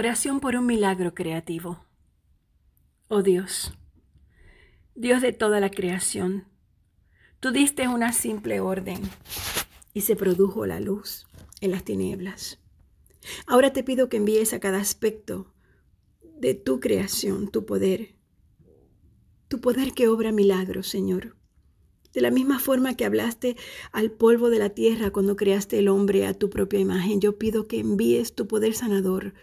Oración por un milagro creativo. Oh Dios, Dios de toda la creación, tú diste una simple orden y se produjo la luz en las tinieblas. Ahora te pido que envíes a cada aspecto de tu creación tu poder, tu poder que obra milagros, Señor. De la misma forma que hablaste al polvo de la tierra cuando creaste el hombre a tu propia imagen, yo pido que envíes tu poder sanador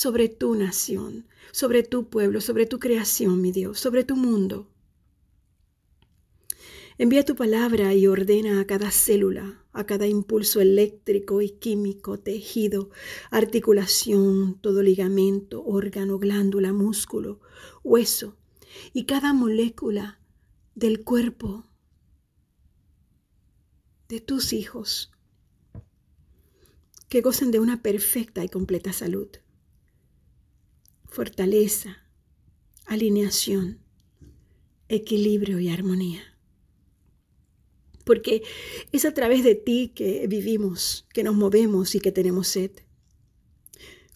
sobre tu nación, sobre tu pueblo, sobre tu creación, mi Dios, sobre tu mundo. Envía tu palabra y ordena a cada célula, a cada impulso eléctrico y químico, tejido, articulación, todo ligamento, órgano, glándula, músculo, hueso y cada molécula del cuerpo de tus hijos que gocen de una perfecta y completa salud fortaleza, alineación, equilibrio y armonía. Porque es a través de ti que vivimos, que nos movemos y que tenemos sed.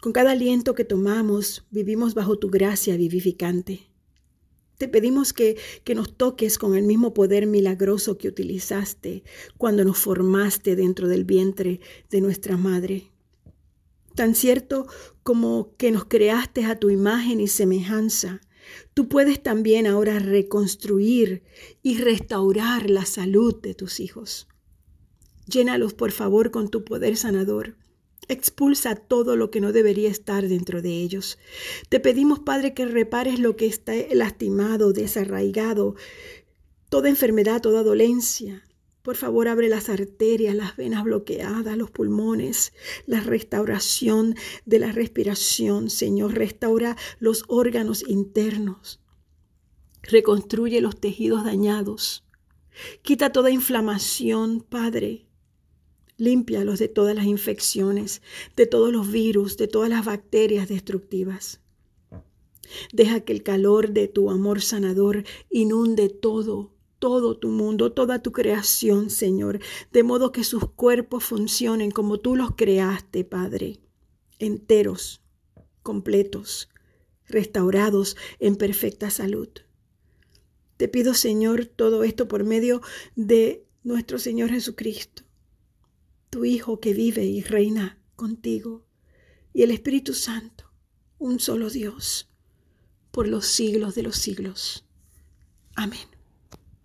Con cada aliento que tomamos, vivimos bajo tu gracia vivificante. Te pedimos que, que, nos toques con el mismo poder milagroso que utilizaste cuando nos formaste dentro del vientre de nuestra madre. Tan cierto como que nos creaste a tu imagen y semejanza, tú puedes también ahora reconstruir y restaurar la salud de tus hijos. Llénalos, por favor, con tu poder sanador. Expulsa todo lo que no debería estar dentro de ellos. Te pedimos, Padre, que repares lo que está lastimado, desarraigado, toda enfermedad, toda dolencia, por favor, abre las arterias, las venas bloqueadas, los pulmones, la restauración de la respiración, Señor. Restaura los órganos internos. Reconstruye los tejidos dañados. Quita toda inflamación, Padre. Límpialos de todas las infecciones, de todos los virus, de todas las bacterias destructivas. Deja que el calor de tu amor sanador inunde todo todo tu mundo, toda tu creación, Señor, de modo que sus cuerpos funcionen como tú los creaste, Padre, enteros, completos, restaurados en perfecta salud. Te pido, Señor, todo esto por medio de nuestro Señor Jesucristo, tu Hijo que vive y reina contigo, y el Espíritu Santo, un solo Dios, por los siglos de los siglos. Amén.